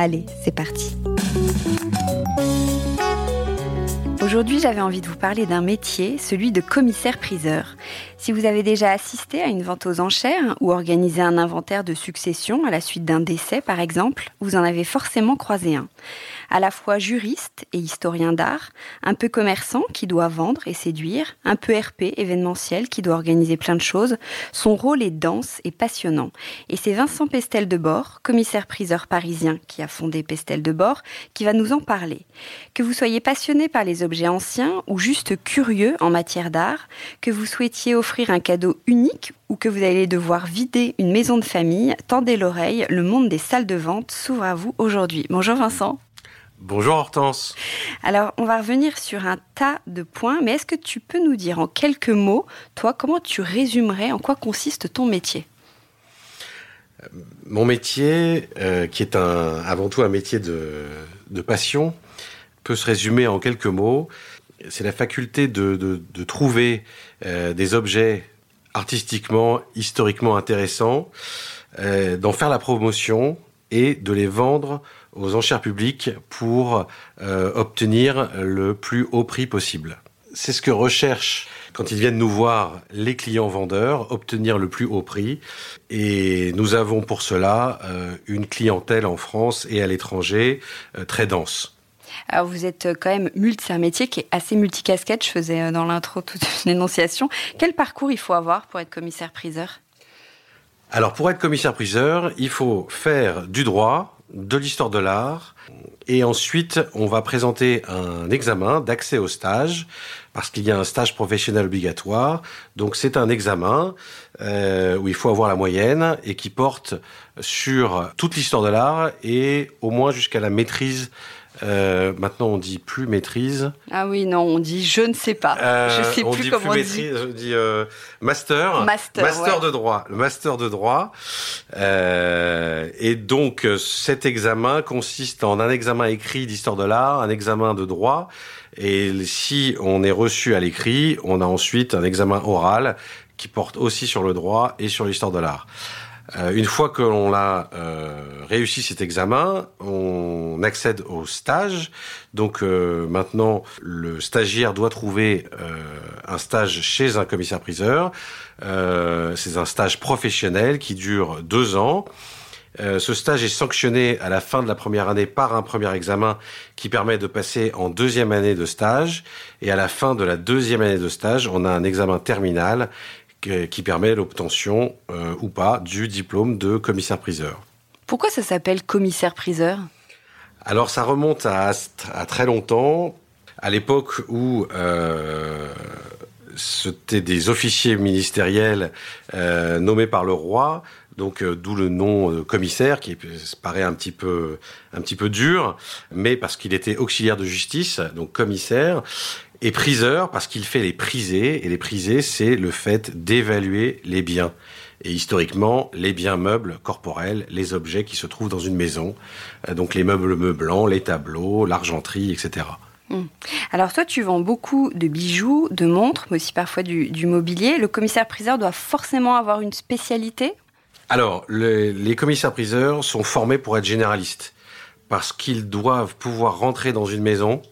Allez, c'est parti. Aujourd'hui, j'avais envie de vous parler d'un métier, celui de commissaire-priseur. Si vous avez déjà assisté à une vente aux enchères ou organisé un inventaire de succession à la suite d'un décès, par exemple, vous en avez forcément croisé un à la fois juriste et historien d'art, un peu commerçant qui doit vendre et séduire, un peu RP événementiel qui doit organiser plein de choses. Son rôle est dense et passionnant. Et c'est Vincent Pestel de Bord, commissaire-priseur parisien qui a fondé Pestel de Bord, qui va nous en parler. Que vous soyez passionné par les objets anciens ou juste curieux en matière d'art, que vous souhaitiez offrir un cadeau unique ou que vous allez devoir vider une maison de famille, tendez l'oreille, le monde des salles de vente s'ouvre à vous aujourd'hui. Bonjour Vincent. Bonjour Hortense. Alors, on va revenir sur un tas de points, mais est-ce que tu peux nous dire en quelques mots, toi, comment tu résumerais, en quoi consiste ton métier? Euh, Mon métier, euh, qui est un, avant tout un métier de, passion, peut se résumer en quelques mots. C'est la faculté de, trouver euh, des objets artistiquement, historiquement intéressants, d'en faire la promotion et de les vendre aux enchères publiques pour euh, obtenir le plus haut prix possible. C'est ce que recherchent quand ils viennent nous voir les clients vendeurs, obtenir le plus haut prix. Et nous avons pour cela euh, une clientèle en France et à l'étranger euh, très dense. Alors vous êtes quand même multi, c'est un métier qui est assez multicasquette. Je faisais dans l'intro toute une énonciation. Quel parcours il faut avoir pour être commissaire-priseur? Alors pour être commissaire-priseur, il faut faire du droit, de l'histoire de l'art. Et ensuite, on va présenter un examen d'accès au stage, parce qu'il y a un stage professionnel obligatoire. Donc c'est un examen euh, où il faut avoir la moyenne et qui porte sur toute l'histoire de l'art et au moins jusqu'à la maîtrise euh, maintenant, on dit plus maîtrise. Ah oui, non, on dit je ne sais pas. Euh, je sais plus comment on dit. Je dis euh, master. Master. Master de droit. Le master de droit. Euh, et donc, cet examen consiste en un examen écrit d'histoire de l'art, un examen de droit. Et si on est reçu à l'écrit, on a ensuite un examen oral qui porte aussi sur le droit et sur l'histoire de l'art. Euh, une fois que l'on a euh, réussi cet examen, on accède au stage. Donc euh, maintenant, le stagiaire doit trouver un stage chez un commissaire-priseur. C'est un stage professionnel qui dure deux ans. ce stage est sanctionné à la fin de la première année par un premier examen qui permet de passer en deuxième année de stage. Et à la fin de la deuxième année de stage, on a un examen terminal qui permet l'obtention euh, ou pas du diplôme de commissaire-priseur. Pourquoi ça s'appelle commissaire-priseur? Alors ça remonte à, très longtemps, à l'époque où euh, c'était des officiers ministériels euh, nommés par le roi, donc d'où le nom commissaire qui paraît un petit peu un petit peu dur, mais parce qu'il était auxiliaire de justice, donc commissaire, et priseur parce qu'il fait les prisés, et les prisés, c'est le fait d'évaluer les biens. Et historiquement, les biens meubles corporels, les objets qui se trouvent dans une maison, euh, donc les meubles meublants, les tableaux, l'argenterie, etc. Hmm. Alors toi, tu vends beaucoup de bijoux, de montres, mais aussi parfois du, mobilier. Le commissaire-priseur doit forcément avoir une spécialité? Alors, les commissaires-priseurs sont formés pour être généralistes, parce qu'ils doivent pouvoir rentrer dans une maison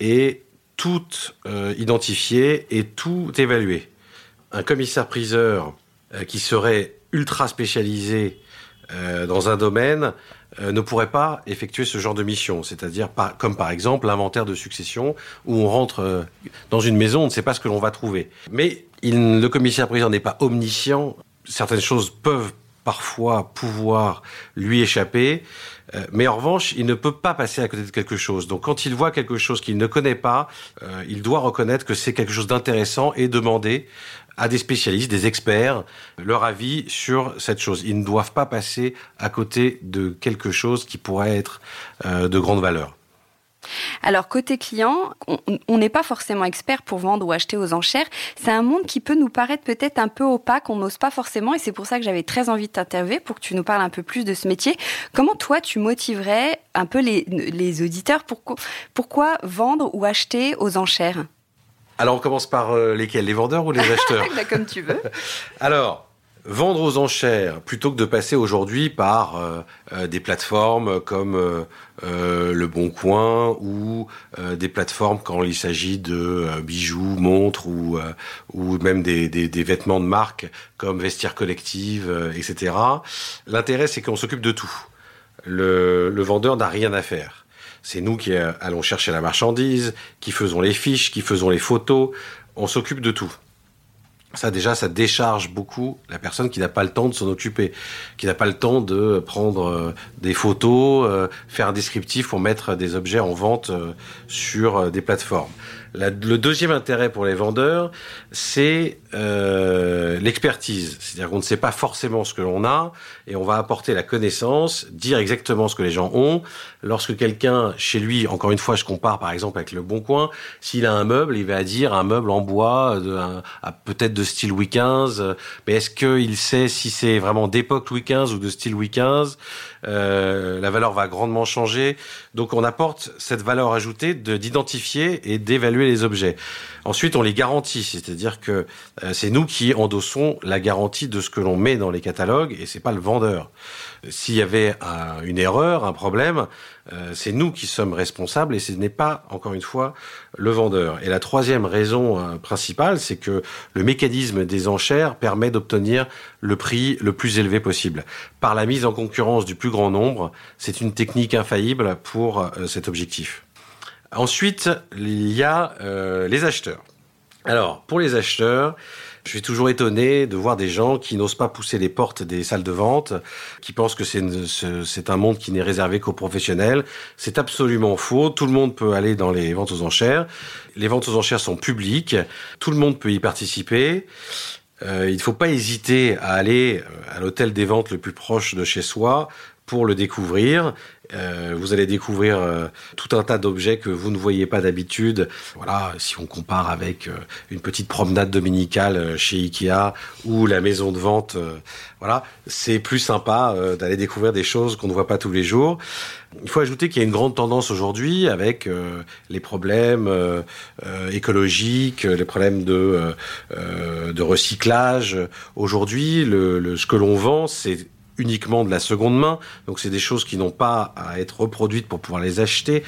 et tout euh, identifié et tout évalué. Un commissaire-priseur euh, qui serait ultra spécialisé euh, dans un domaine ne pourrait pas effectuer ce genre de mission, c'est-à-dire comme par exemple l'inventaire de succession où on rentre dans une maison, on ne sait pas ce que l'on va trouver. Mais il, le commissaire-priseur n'est pas omniscient, certaines choses peuvent parfois pouvoir lui échapper, euh, mais en revanche, il ne peut pas passer à côté de quelque chose. Donc quand il voit quelque chose qu'il ne connaît pas, euh, il doit reconnaître que c'est quelque chose d'intéressant et demander à des spécialistes, des experts, leur avis sur cette chose. Ils ne doivent pas passer à côté de quelque chose qui pourrait être euh, de grande valeur. Alors côté client, on n'est pas forcément expert pour vendre ou acheter aux enchères. C'est un monde qui peut nous paraître peut-être un peu opaque, on n'ose pas forcément, et c'est pour ça que j'avais très envie de t'interviewer pour que tu nous parles un peu plus de ce métier. Comment toi tu motiverais un peu les, auditeurs? Pourquoi, pourquoi vendre ou acheter aux enchères? Alors on commence par euh, lesquels? Les vendeurs ou les acheteurs? Comme tu veux. Alors vendre aux enchères plutôt que de passer aujourd'hui par euh, euh, des plateformes comme euh, Le Bon Coin ou des plateformes quand il s'agit de bijoux, montres ou, ou même des, des, vêtements de marque comme Vestiaire Collective, etc. L'intérêt, c'est qu'on s'occupe de tout. Le, le vendeur n'a rien à faire. C'est nous qui allons chercher la marchandise, qui faisons les fiches, qui faisons les photos. On s'occupe de tout ça déjà, ça décharge beaucoup la personne qui n'a pas le temps de s'en occuper, qui n'a pas le temps de prendre euh, des photos, euh, faire un descriptif pour mettre des objets en vente euh, sur des plateformes le deuxième intérêt pour les vendeurs, c'est euh, l'expertise. C'est-à-dire qu'on ne sait pas forcément ce que l'on a et on va apporter la connaissance, dire exactement ce que les gens ont. Lorsque quelqu'un, chez lui, encore une fois, je compare par exemple avec le Bon Coin, s'il a un meuble, il va dire un meuble en bois, peut-être de style Louis XV, mais est-ce qu'il sait si c'est vraiment d'époque Louis XV ou de style Louis XV euh, La valeur va grandement changer. Donc on apporte cette valeur ajoutée d'identifier et d'évaluer les objets. Ensuite, on les garantit, c'est-à-dire que euh, c'est nous qui endossons la garantie de ce que l'on met dans les catalogues et c'est pas le vendeur. S'il y avait une erreur, un problème, euh, c'est nous qui sommes responsables et ce n'est pas, encore une fois, le vendeur. Et la troisième raison euh, principale, c'est que le mécanisme des enchères permet d'obtenir le prix le plus élevé possible. Par la mise en concurrence du plus grand nombre, c'est une technique infaillible pour cet objectif. Ensuite, il y a euh, les acheteurs. Alors, pour les acheteurs, je suis toujours étonné de voir des gens qui n'osent pas pousser les portes des salles de vente, qui pensent que c'est un monde qui n'est réservé qu'aux professionnels. C'est absolument faux. Tout le monde peut aller dans les ventes aux enchères. Les ventes aux enchères sont publiques. Tout le monde peut y participer. Euh, il ne faut pas hésiter à aller euh, à l'hôtel des ventes le plus proche de chez soi pour le découvrir. Euh, vous allez découvrir euh, tout un tas d'objets que vous ne voyez pas d'habitude. Voilà, si on compare avec euh, une petite promenade dominicale chez Ikea ou la maison de vente, voilà, c'est plus sympa d'aller découvrir des choses qu'on ne voit pas tous les jours. Il faut ajouter qu'il y a une grande tendance aujourd'hui avec les problèmes écologiques, les problèmes de, recyclage. Aujourd'hui, le, ce que l'on vend, c'est uniquement de la seconde main, donc c'est des choses qui n'ont pas à être reproduites pour pouvoir les acheter.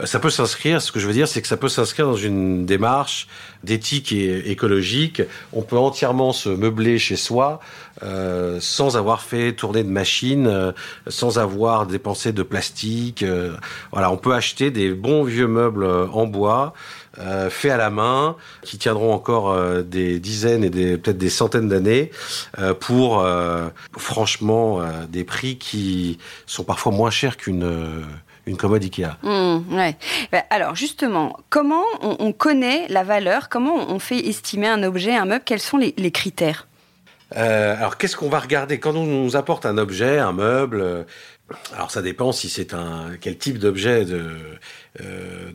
Euh, ça peut s'inscrire, ce que je veux dire, c'est que ça peut s'inscrire dans une démarche d'éthique et écologique. On peut entièrement se meubler chez soi euh, sans avoir fait tourner de machine, euh, sans avoir dépensé de plastique. Voilà, on peut acheter des bons vieux meubles en bois euh, faits à la main, qui tiendront encore euh, des dizaines et des peut-être des centaines d'années, euh, pour franchement des prix qui sont parfois moins chers qu'une une commode Ikea. Mmh, ouais. Bah, alors justement, comment on, connaît la valeur? Comment on fait estimer un objet, un meuble? Quels sont les, critères? Alors, qu'est-ce qu'on va regarder? Quand on nous apporte un objet, un meuble Alors, ça dépend si c'est un quel type d'objet de euh,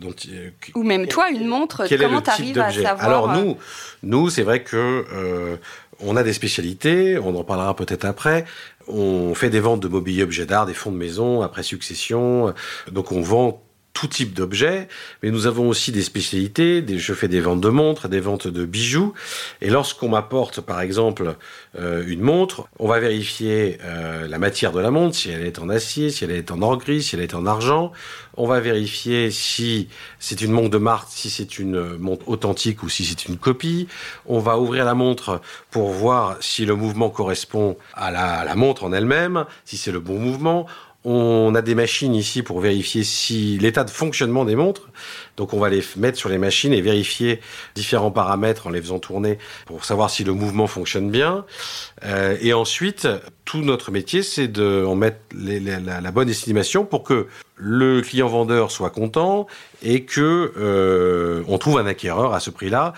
Ou même toi, une montre, comment tu arrives à savoir Alors euh, nous, nous c'est vrai que euh, on a des spécialités, on en parlera peut-être après. On fait des ventes de mobilier objets d'art, des fonds de maison après succession. Donc on vend tout type d'objets, mais nous avons aussi des spécialités. Des, je fais des ventes de montres, des ventes de bijoux. Et lorsqu'on m'apporte, par exemple, euh, une montre, on va vérifier euh, la matière de la montre, si elle est en acier, si elle est en or gris, si elle est en argent. On va vérifier si c'est une montre de marque, si c'est une montre authentique ou si c'est une copie. On va ouvrir la montre pour voir si le mouvement correspond à la, à la montre en elle-même, si c'est le bon mouvement. On a des machines ici pour vérifier si l'état de fonctionnement des montres. Donc on va les mettre sur les machines et vérifier différents paramètres en les faisant tourner pour savoir si le mouvement fonctionne bien. Euh, et ensuite, tout notre métier, c'est de en mettre la, bonne estimation pour que le client vendeur soit content et que euh, on trouve un acquéreur à ce prix-là,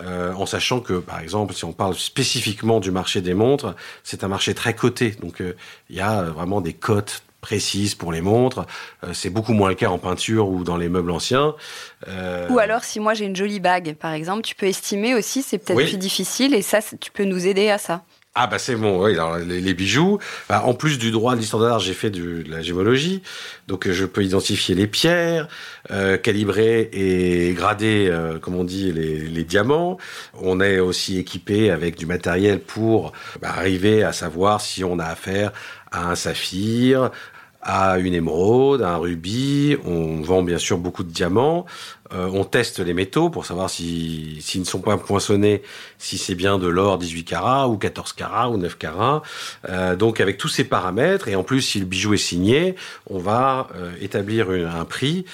euh, en sachant que, par exemple, si on parle spécifiquement du marché des montres, c'est un marché très coté. Donc il y a vraiment des cotes précise pour les montres. Euh, c'est beaucoup moins le cas en peinture ou dans les meubles anciens. Euh, ou alors, si moi j'ai une jolie bague, par exemple, tu peux estimer aussi, c'est peut-être plus difficile, et ça, tu peux nous aider à ça. Ah bah c'est bon, oui, alors les, bijoux. Bah, en plus du droit de l'histoire d'art, j'ai fait de, la gémologie, donc euh, je peux identifier les pierres, calibrer et grader, comme on dit, les, diamants. On est aussi équipé avec du matériel pour bah, arriver à savoir si on a affaire à un saphir, à une émeraude, à un rubis. On vend bien sûr beaucoup de diamants. Euh, on teste les métaux pour savoir si s'ils ne sont pas poinçonnés, si c'est bien de l'or 18 carats ou 14 carats ou 9 carats. Euh, donc avec tous ces paramètres et en plus si le bijou est signé, on va euh, établir un prix.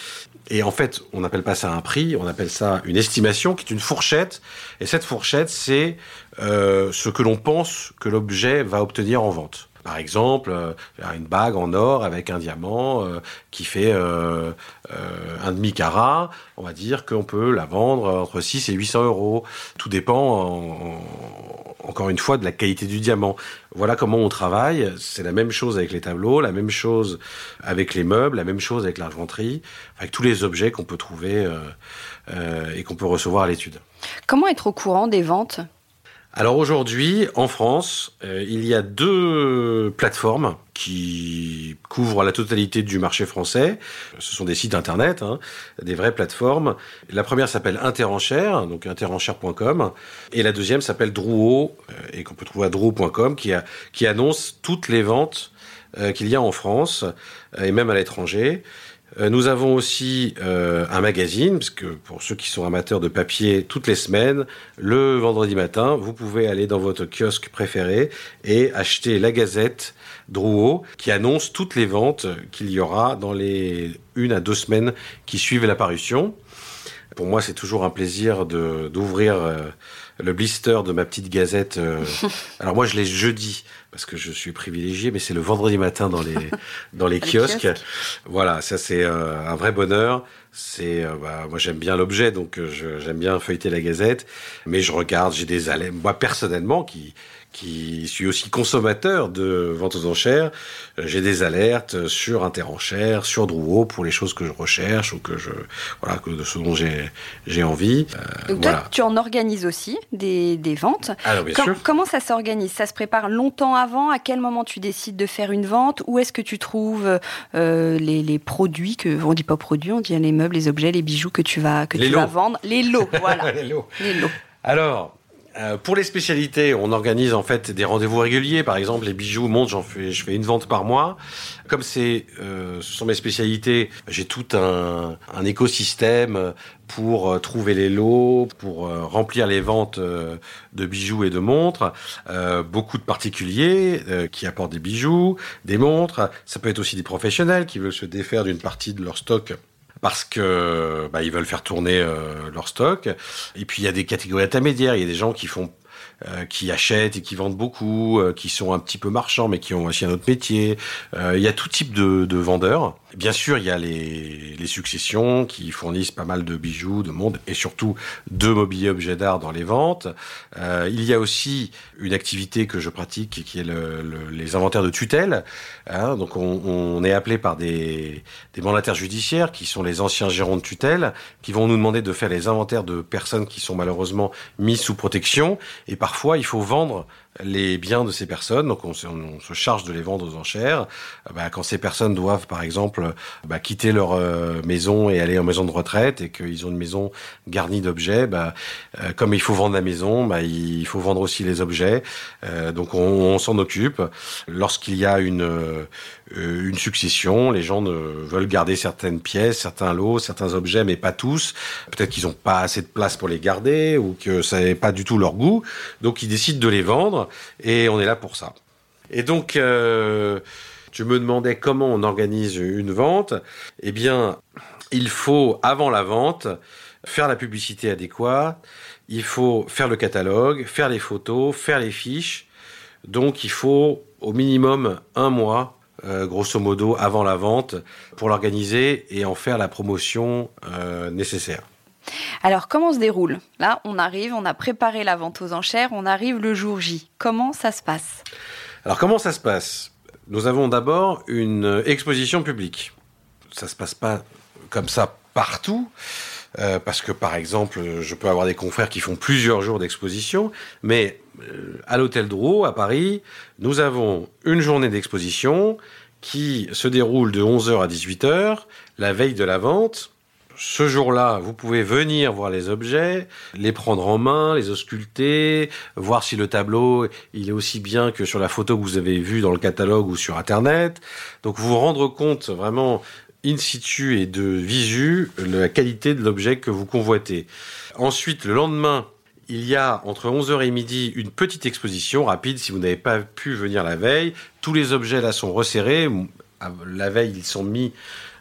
Et en fait, on n'appelle pas ça un prix, on appelle ça une estimation qui est une fourchette. Et cette fourchette, c'est ce que l'on pense que l'objet va obtenir en vente. Par exemple, euh, une bague en or avec un diamant euh, qui fait euh, un demi carat, on va dire qu'on peut la vendre entre 6 et 800 euros. Tout dépend, encore une fois, de la qualité du diamant. Voilà comment on travaille. C'est la même chose avec les tableaux, la même chose avec les meubles, la même chose avec l'argenterie, avec tous les objets qu'on peut trouver et qu'on peut recevoir à l'étude. Comment être au courant des ventes? Alors aujourd'hui, en France, euh, il y a deux plateformes qui couvrent la totalité du marché français. Ce sont des sites internet, hein, des vraies plateformes. La première s'appelle Interenchère, donc interenchère.com, et la deuxième s'appelle Drouot, euh, et qu'on peut trouver à drouot.com, qui, annonce toutes les ventes euh, qu'il y a en France et même à l'étranger. Euh, nous avons aussi euh, un magazine, parce que pour ceux qui sont amateurs de papier, toutes les semaines, le vendredi matin, vous pouvez aller dans votre kiosque préféré et acheter la Gazette Drouot, qui annonce toutes les ventes qu'il y aura dans les une à deux semaines qui suivent la parution. Pour moi, c'est toujours un plaisir d'ouvrir euh, le blister de ma petite gazette. alors moi, je l'ai jeudi parce que je suis privilégié, mais c'est le vendredi matin dans les dans les kiosques. Voilà, ça c'est euh, un vrai bonheur. C'est euh, bah, moi j'aime bien l'objet, donc euh, j'aime bien feuilleter la Gazette, mais je regarde, j'ai des alertes, moi personnellement qui qui suis aussi consommateur de ventes aux enchères, euh, j'ai des alertes sur Interenchères, sur Drouot pour les choses que je recherche ou que je voilà que de ce dont j'ai j'ai envie. Euh, Donc toi, tu en organises aussi des, des ventes. Alors bien sûr. Comment ça s'organise? Ça se prépare longtemps avant? À quel moment tu décides de faire une vente? Où est-ce que tu trouves euh, les, les, produits que on dit pas produits, on dit les meubles, les objets, les bijoux que tu vas que tu vas vendre, les lots, voilà. les lots. Les lots. Alors, euh, pour les spécialités, on organise en fait des rendez-vous réguliers. Par exemple, les bijoux montent, j'en fais, je fais une vente par mois. Comme c'est, euh, ce sont mes spécialités, j'ai tout un, un, écosystème pour euh, trouver les lots, pour euh, remplir les ventes de bijoux et de montres. beaucoup de particuliers qui apportent des bijoux, des montres. Ça peut être aussi des professionnels qui veulent se défaire d'une partie de leur stock parce que bah, ils veulent faire tourner euh, leur stock. Et puis il y a des catégories intermédiaires. Il y a des gens qui font euh, qui achètent et qui vendent beaucoup, euh, qui sont un petit peu marchands mais qui ont aussi un autre métier. il y a tout type de, de vendeurs. Bien sûr, il y a les, les, successions qui fournissent pas mal de bijoux, de monde et surtout de mobilier objets d'art dans les ventes. Euh, il y a aussi une activité que je pratique qui est le, le, les inventaires de tutelle. Hein, donc on, on, est appelé par des, des mandataires judiciaires qui sont les anciens gérants de tutelle qui vont nous demander de faire les inventaires de personnes qui sont malheureusement mises sous protection et parfois il faut vendre les biens de ces personnes, donc on, on, se charge de les vendre aux enchères. Euh, bah, quand ces personnes doivent, par exemple, bah, quitter leur euh, maison et aller en maison de retraite et qu'ils ont une maison garnie d'objets, bah, euh, comme il faut vendre la maison, bah, il faut vendre aussi les objets. Euh, donc on, s'en occupe. Lorsqu'il y a une une succession, les gens veulent garder certaines pièces, certains lots, certains objets, mais pas tous. Peut-être qu'ils n'ont pas assez de place pour les garder ou que ça n'est pas du tout leur goût. Donc ils décident de les vendre et on est là pour ça. Et donc, euh, tu me demandais comment on organise une vente. Eh bien, il faut, avant la vente, faire la publicité adéquate, il faut faire le catalogue, faire les photos, faire les fiches. Donc, il faut au minimum un mois, euh, grosso modo, avant la vente, pour l'organiser et en faire la promotion euh, nécessaire. Alors, comment se déroule? Là, on arrive, on a préparé la vente aux enchères, on arrive le jour J. Comment ça se passe? Alors, comment ça se passe? Nous avons d'abord une exposition publique. Ça se passe pas comme ça partout. Euh, parce que par exemple, je peux avoir des confrères qui font plusieurs jours d'exposition, mais euh, à l'hôtel Drouot à Paris, nous avons une journée d'exposition qui se déroule de 11h à 18h, la veille de la vente, ce jour-là, vous pouvez venir voir les objets, les prendre en main, les ausculter, voir si le tableau il est aussi bien que sur la photo que vous avez vue dans le catalogue ou sur Internet. Donc vous rendre compte vraiment in situ et de visu la qualité de l'objet que vous convoitez. Ensuite, le lendemain, il y a entre 11h et midi une petite exposition rapide si vous n'avez pas pu venir la veille. Tous les objets là sont resserrés. La veille, ils sont mis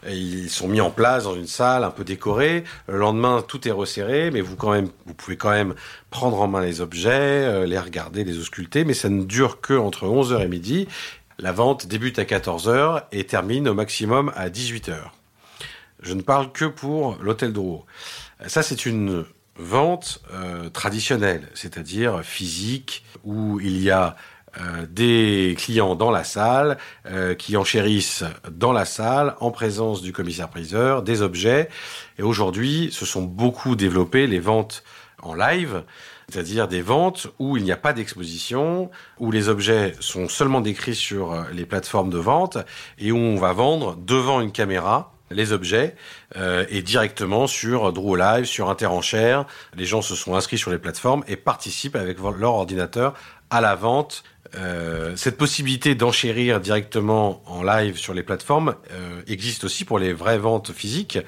ils sont mis en place dans une salle un peu décorée. Le lendemain, tout est resserré, mais vous pouvez quand même prendre en main les objets, euh, les regarder, les ausculter, mais ça ne dure que entre 11h et midi. La vente débute à 14h et termine au maximum à 18h. Je ne parle que pour l'hôtel Drouot. Ça, c'est une vente euh, traditionnelle, c'est-à-dire physique, où il y a euh, des clients dans la salle euh, qui enchérissent dans la salle en présence du commissaire-priseur des objets. Et aujourd'hui, se sont beaucoup développées les ventes en live, c'est-à-dire des ventes où il n'y a pas d'exposition, où les objets sont seulement décrits sur euh, les plateformes de vente et où on va vendre devant une caméra les objets euh, et directement sur Drew Live, sur Interenchère. Les gens se sont inscrits sur les plateformes et participent avec leur ordinateur à la vente euh, cette possibilité d'enchérir directement en live sur les plateformes euh, existe aussi pour les vraies ventes physiques,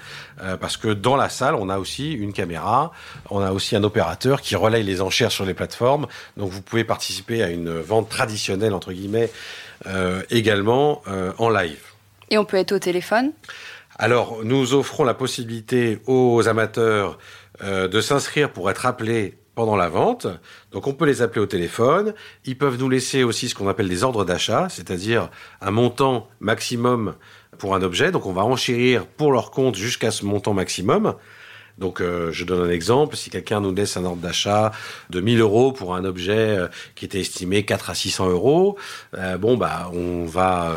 euh, parce que dans la salle, on a aussi une caméra, on a aussi un opérateur qui relaye les enchères sur les plateformes, donc vous pouvez participer à une vente traditionnelle, entre guillemets, également en live. Et on peut être au téléphone? Alors, nous offrons la possibilité aux amateurs de s'inscrire pour être appelés pendant la vente. Donc on peut les appeler au téléphone. Ils peuvent nous laisser aussi ce qu'on appelle des ordres d'achat, c'est-à-dire un montant maximum pour un objet. Donc on va enchérir pour leur compte jusqu'à ce montant maximum. Donc, euh, je donne un exemple. Si quelqu'un nous laisse un ordre d'achat de 1000 euros pour un objet euh, qui était estimé 4 à 600 euros, euh, bon, bah, on va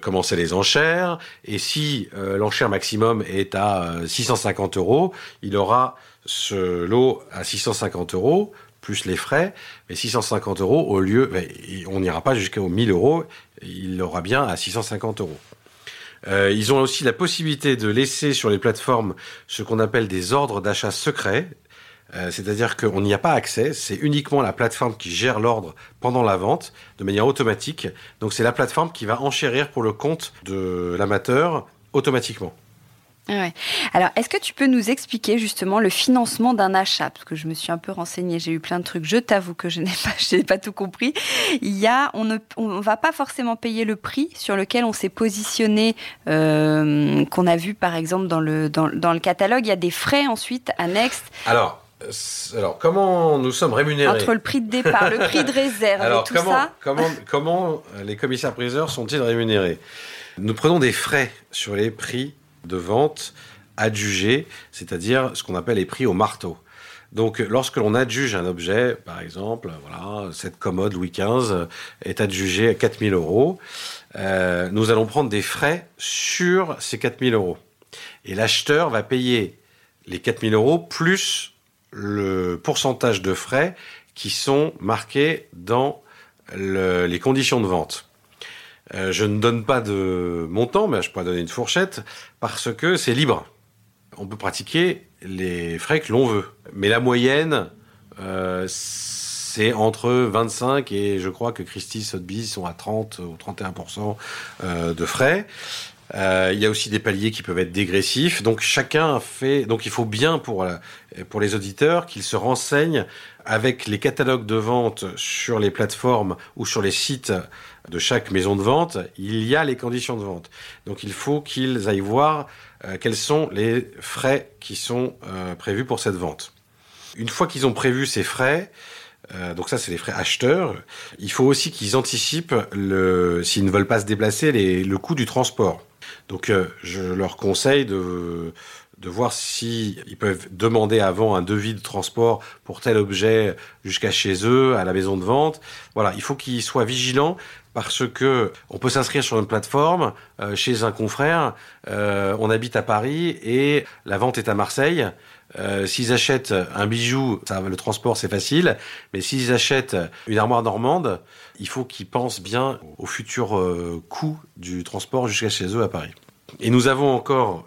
commencer les enchères. Et si l'enchère maximum est à 650 euros, il aura ce lot à 650 euros plus les frais, mais 650 euros au lieu, on n'ira pas jusqu'aux 1000 euros, il l'aura bien à 650 euros. Euh, ils ont aussi la possibilité de laisser sur les plateformes ce qu'on appelle des ordres d'achat secrets. Euh, c'est-à-dire qu'on n'y a pas accès, c'est uniquement la plateforme qui gère l'ordre pendant la vente de manière automatique. Donc c'est la plateforme qui va enchérir pour le compte de l'amateur automatiquement. Ouais. Alors, est-ce que tu peux nous expliquer justement le financement d'un achat? Parce que je me suis un peu renseignée, j'ai eu plein de trucs. Je t'avoue que je n'ai pas, pas tout compris. Il y a, on ne, on va pas forcément payer le prix sur lequel on s'est positionné, euh, qu'on a vu par exemple dans le dans, dans, le catalogue. Il y a des frais ensuite annexes. Alors. Alors, comment nous sommes rémunérés? Entre le prix de départ, le prix de réserve Alors, et tout comment, ça comment, comment les commissaires-priseurs sont-ils rémunérés? Nous prenons des frais sur les prix de vente adjugés, c'est-à-dire ce qu'on appelle les prix au marteau. Donc, lorsque l'on adjuge un objet, par exemple, voilà, cette commode Louis XV est adjugée à 4000 euros, euh, nous allons prendre des frais sur ces 4000 euros. Et l'acheteur va payer les 4000 euros plus le pourcentage de frais qui sont marqués dans les conditions de vente. Euh, je ne donne pas de montant, mais je pourrais donner une fourchette, parce que c'est libre. On peut pratiquer les frais que l'on veut. Mais la moyenne, euh, c'est entre 25 et je crois que Christie Sotheby's sont à 30 ou 31% euh, de frais. il y a aussi des paliers qui peuvent être dégressifs. Donc chacun fait. Donc il faut bien pour pour les auditeurs qu'ils se renseignent avec les catalogues de vente sur les plateformes ou sur les sites de chaque maison de vente, il y a les conditions de vente. Donc il faut qu'ils aillent voir euh, quels sont les frais qui sont euh, prévus pour cette vente. Une fois qu'ils ont prévu ces frais, euh, donc ça c'est les frais acheteurs, il faut aussi qu'ils anticipent, s'ils ne veulent pas se déplacer, le coût du transport. Donc je leur conseille de de voir si ils peuvent demander avant un devis de transport pour tel objet jusqu'à chez eux, à la maison de vente. Voilà, il faut qu'ils soient vigilants parce que on peut s'inscrire sur une plateforme euh, chez un confrère. Euh, on habite à Paris et la vente est à Marseille. Euh, s'ils achètent un bijou, le transport c'est facile, mais s'ils achètent une armoire normande, il faut qu'ils pensent bien au futur coût du transport jusqu'à chez eux à Paris. Et nous avons encore,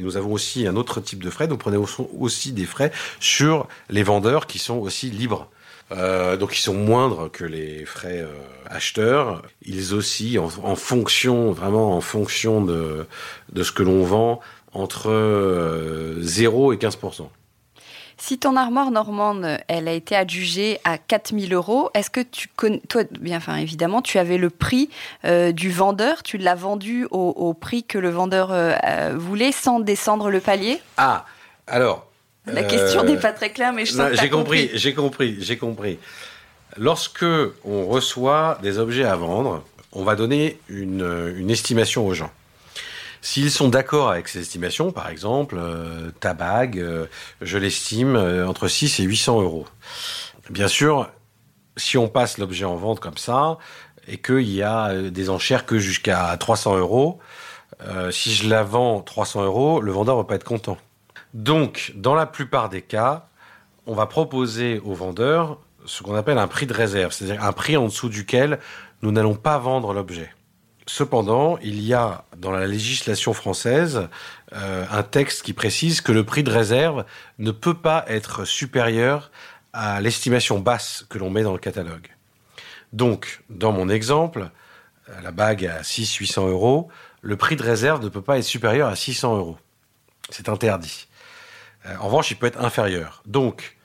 nous avons aussi un autre type de frais. Nous prenons aussi des frais sur les vendeurs qui sont aussi libres. Euh, donc ils sont moindres que les frais euh, acheteurs. Ils aussi, en, en, fonction, vraiment en fonction de, de ce que l'on vend, entre 0 et 15% si ton armoire normande, elle a été adjugée à 4000 euros, est-ce que tu connais, toi, bien, enfin, évidemment, tu avais le prix euh, du vendeur, tu l'as vendu au, prix que le vendeur euh, euh, voulait sans descendre le palier? Ah, alors. La question n'est pas très claire, mais je sens J'ai compris, j'ai compris, j'ai compris. Lorsque on reçoit des objets à vendre, on va donner une estimation aux gens. S'ils sont d'accord avec ces estimations, par exemple, euh, ta bague, euh, je l'estime euh, entre 6 et 800 euros. Bien sûr, si on passe l'objet en vente comme ça, et qu'il y a des enchères que jusqu'à 300 euros, si je la vends 300 euros, le vendeur va pas être content. Donc, dans la plupart des cas, on va proposer au vendeur ce qu'on appelle un prix de réserve, c'est-à-dire un prix en dessous duquel nous n'allons pas vendre l'objet. Cependant, il y a dans la législation française euh, un texte qui précise que le prix de réserve ne peut pas être supérieur à l'estimation basse que l'on met dans le catalogue. Donc, dans mon exemple, la bague à 600-800 euros, le prix de réserve ne peut pas être supérieur à 600 euros. C'est interdit. Euh, en revanche, il peut être inférieur. Donc,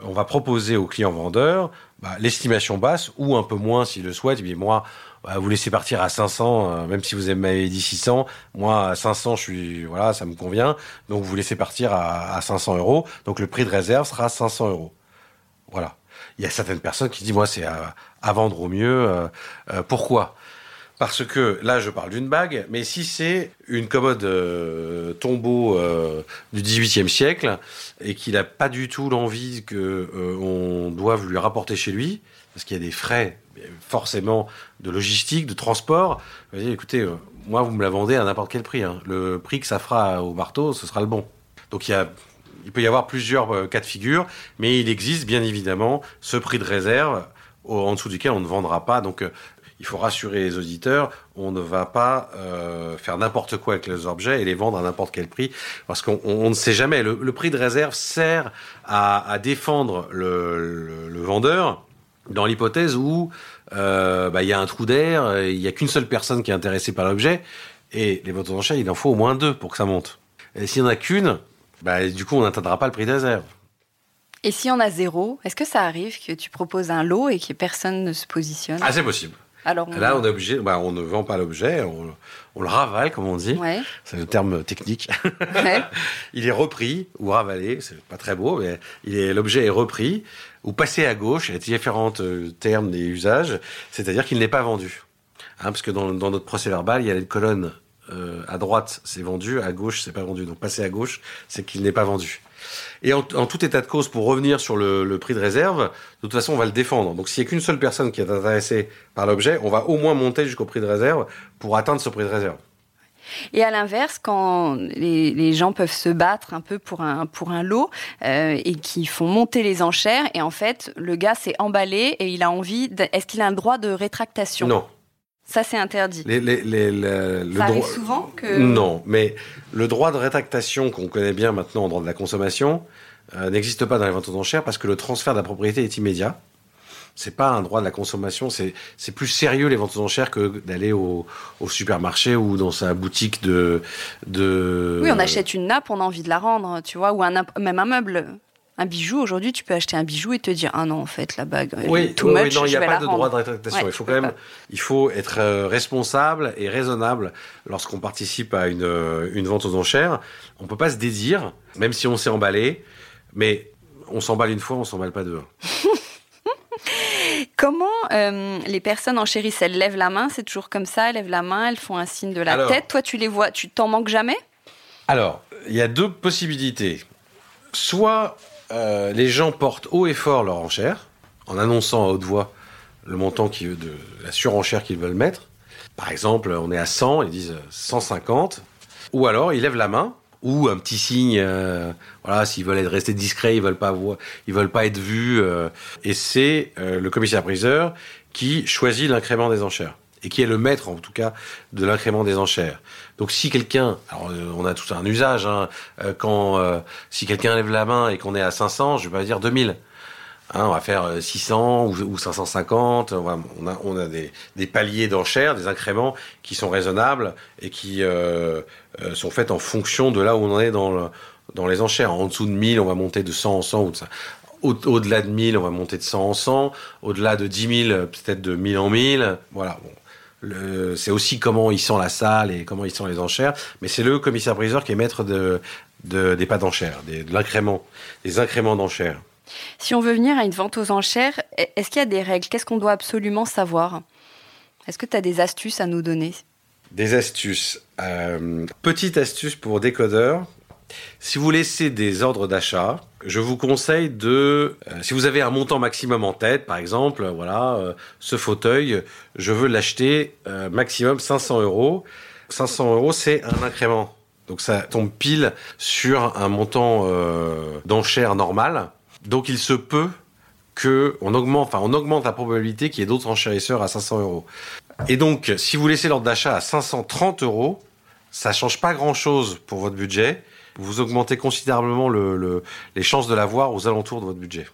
on va proposer au client vendeur bah, l'estimation basse ou un peu moins s'il le souhaite. Mais moi, bah, vous laissez partir à 500, euh, même si vous m'avez dit 600. Moi, à 500, je suis, voilà, ça me convient. Donc, vous laissez partir à, à 500 euros. Donc, le prix de réserve sera 500 euros. Voilà. Il y a certaines personnes qui disent, moi, c'est à, vendre au mieux. Euh, pourquoi? Parce que là, je parle d'une bague, mais si c'est une commode euh, tombeau euh, du XVIIIe siècle et qu'il n'a pas du tout l'envie que euh, doive lui rapporter chez lui, parce qu'il y a des frais forcément de logistique, de transport, vous dites, écoutez, euh, moi vous me la vendez à n'importe quel prix. hein. Le prix que ça fera au marteau, ce sera le bon. Donc il il peut y avoir plusieurs euh, cas de figure, mais il existe bien évidemment ce prix de réserve en dessous duquel on ne vendra pas. Donc il faut rassurer les auditeurs, on ne va pas euh, faire n'importe quoi avec les objets et les vendre à n'importe quel prix, parce qu'on on- on ne sait jamais. Le, le prix de réserve sert à, à défendre le, le- le vendeur dans l'hypothèse où euh, bah, il y a un trou d'air, il n'y a qu'une seule personne qui est intéressée par l'objet, et les ventes enchères, il en faut au moins deux pour que ça monte. Et s'il n'y en a qu'une, bah, du coup, on n'atteindra pas le prix de réserve. Et si on a zéro, est-ce que ça arrive que tu proposes un lot et que personne ne se positionne? Ah, c'est possible. Alors, on... Là, on est obligé, bah, on ne vend pas l'objet, on, on le ravale, comme on dit. Ouais, C'est le terme technique. ouais. il est repris ou ravalé, c'est pas très beau, mais est, l'objet est repris ou passé à gauche. Il y a différents euh, termes et usages, c'est-à-dire qu'il n'est pas vendu. Hein, parce que dans, dans notre procès verbal, il y a les colonnes euh, à droite, c'est vendu, à gauche, c'est pas vendu. Donc passer à gauche, c'est qu'il n'est pas vendu. Et en, en tout état de cause, pour revenir sur le, le prix de réserve, de toute façon, on va le défendre. Donc s'il n'y a qu'une seule personne qui est intéressée par l'objet, on va au moins monter jusqu'au prix de réserve pour atteindre ce prix de réserve. Et à l'inverse, quand les, les gens peuvent se battre un peu pour un, pour un lot euh, et qui font monter les enchères, et en fait, le gars s'est emballé et il a envie. de- Est-ce qu'il a un droit de rétractation? Non. Ça, c'est interdit. Les, les, les- le- le Ça arrive souvent que. Non, mais le droit de rétractation qu'on connaît bien maintenant en droit de la consommation euh, n'existe pas dans les ventes aux enchères parce que le transfert de la propriété est immédiat. C'est pas un droit de la consommation, c'est c'est plus sérieux les ventes aux enchères que d'aller au, au supermarché ou dans sa boutique de de. Oui, on achète une nappe, on a envie de la rendre, tu vois, ou un, même un meuble. Un bijou, aujourd'hui, tu peux acheter un bijou et te dire Ah non, en fait, la bague, Oui, much, non, il n'y a pas de rendre. droit de rétractation. Ouais, il faut quand même, il faut être euh, responsable et raisonnable lorsqu'on participe à une, euh, une vente aux enchères. On peut pas se dédire, même si on s'est emballé, mais on s'emballe une fois, on s'emballe pas deux. Comment euh, les personnes enchérissent? Elles lèvent la main, c'est toujours comme ça, elles lèvent la main, elles font un signe de la Alors- tête. Toi, tu les vois, tu t'en manques jamais? Alors, il y a deux possibilités. Soit euh, les gens portent haut et fort leur enchère, en annonçant à haute voix le montant qui, de la surenchère qu'ils veulent mettre. Par exemple, on est à 100, ils disent 150. Ou alors, ils lèvent la main, ou un petit signe, euh, voilà, s'ils veulent être restés discrets, ils veulent pas voir, ils veulent pas être vus. euh, et c'est euh, le commissaire-priseur qui choisit l'incrément des enchères et qui est le maître en tout cas de l'incrément des enchères. Donc si quelqu'un, alors euh, on a tout un usage, hein, euh, quand euh, si quelqu'un lève la main et qu'on est à 500, je vais pas dire 2000. Hein, on va faire euh, 600 ou, ou 550. On, a, on a des, des paliers d'enchères, des incréments qui sont raisonnables et qui euh, euh, sont faits en fonction de là où on est dans, le- dans les enchères. En dessous de 1000, on va monter de 100 en 100 ou de Au-delà de 1000, on va monter de 100 en 100. Au-delà de 10 000, peut-être de 1000 en 1000. Voilà. Le- C'est aussi comment il sent la salle et comment il sent les enchères. Mais c'est le commissaire-priseur qui est maître de, de- des pas d'enchères, des- de l'incrément, des incréments d'enchères. Si on veut venir à une vente aux enchères, e- est-ce qu'il y a des règles? Qu'est-ce qu'on doit absolument savoir? Est-ce que tu as des astuces à nous donner? Des astuces. Euh, petite astuce pour décodeurs. Si vous laissez des ordres d'achat, je vous conseille de, euh, si vous avez un montant maximum en tête, par exemple, euh, voilà, euh, ce fauteuil, je veux l'acheter maximum 500 euros. 500 euros, c'est un incrément. Donc ça tombe pile sur un montant d'enchère normal. Donc il se peut que on augmente, enfin on augmente la probabilité qu'il y ait d'autres enchérisseurs à 500 euros. Et donc, si vous laissez l'ordre d'achat à 530 euros, ça change pas grand-chose pour votre budget. Vous augmentez considérablement le, le- les chances de l'avoir aux alentours de votre budget.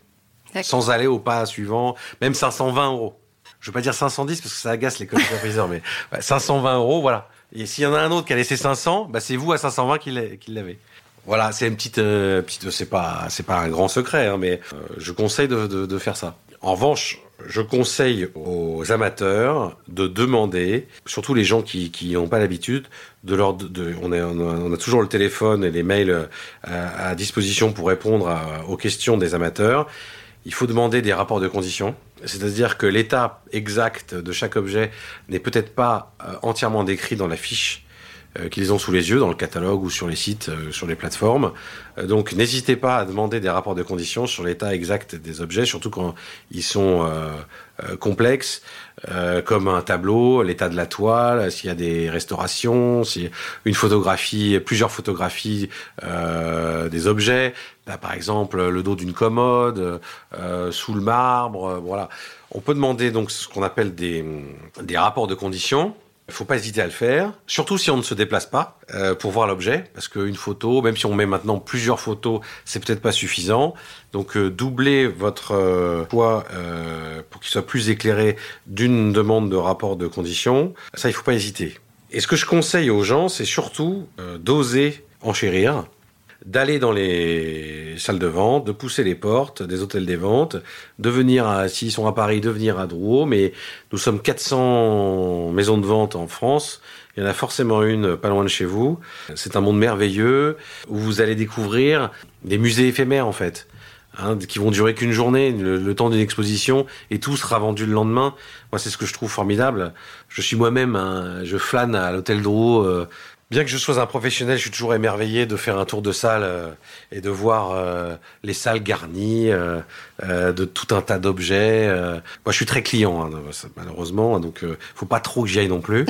Sans aller au pas suivant, même 520 euros. Je veux pas dire 510 parce que ça agace les commissaires-priseurs, mais ouais, 520 euros, voilà. Et s'il y en a un autre qui a laissé 500, bah c'est vous à 520 qui l'a- qui l'avez. Voilà, c'est une petite, euh, petite, c'est pas, c'est pas un grand secret, hein, mais euh, je conseille de, de, de faire ça. En revanche, je conseille aux amateurs de demander, surtout les gens qui qui n'ont pas l'habitude, de leur, de, on, a, toujours le téléphone et les mails euh, à, disposition pour répondre aux questions des amateurs. il faut demander des rapports de conditions. C'est-à-dire que l'état exact de chaque objet n'est peut-être pas euh, entièrement décrit dans la fiche euh, qu'ils ont sous les yeux, dans le catalogue ou sur les sites, sur les plateformes. donc n'hésitez pas à demander des rapports de conditions sur l'état exact des objets, surtout quand ils sont complexes, comme un tableau, l'état de la toile, s'il y a des restaurations, a une photographie, plusieurs photographies des objets, Là, par exemple, le dos d'une commode, euh, sous le marbre, euh, voilà. On peut demander donc ce qu'on appelle des, des rapports de conditions. Il faut pas hésiter à le faire, surtout si on ne se déplace pas euh, pour voir l'objet, parce qu'une photo, même si on met maintenant plusieurs photos, c'est peut-être pas suffisant. Donc euh, doubler votre euh, poids pour qu'il soit plus éclairé d'une demande de rapport de conditions, ça il faut pas hésiter. Et ce que je conseille aux gens, c'est surtout d'oser enchérir d'aller dans les salles de vente, de pousser les portes des hôtels des ventes, de venir, s'ils sont à Paris, de venir à Drouot, mais nous sommes 400 maisons de vente en France. Il y en a forcément une pas loin de chez vous. C'est un monde merveilleux où vous allez découvrir des musées éphémères en fait. Hein, qui vont durer qu'une journée, le, temps d'une exposition, et tout sera vendu le lendemain. Moi, c'est ce que je trouve formidable. Je suis moi-même, je flâne à l'hôtel Drouot euh, Bien que je sois un professionnel, je suis toujours émerveillé de faire un tour de salle euh, et de voir euh, les salles garnies euh, de tout un tas d'objets. moi, je suis très client, hein, malheureusement, donc faut pas trop que j'y aille non plus.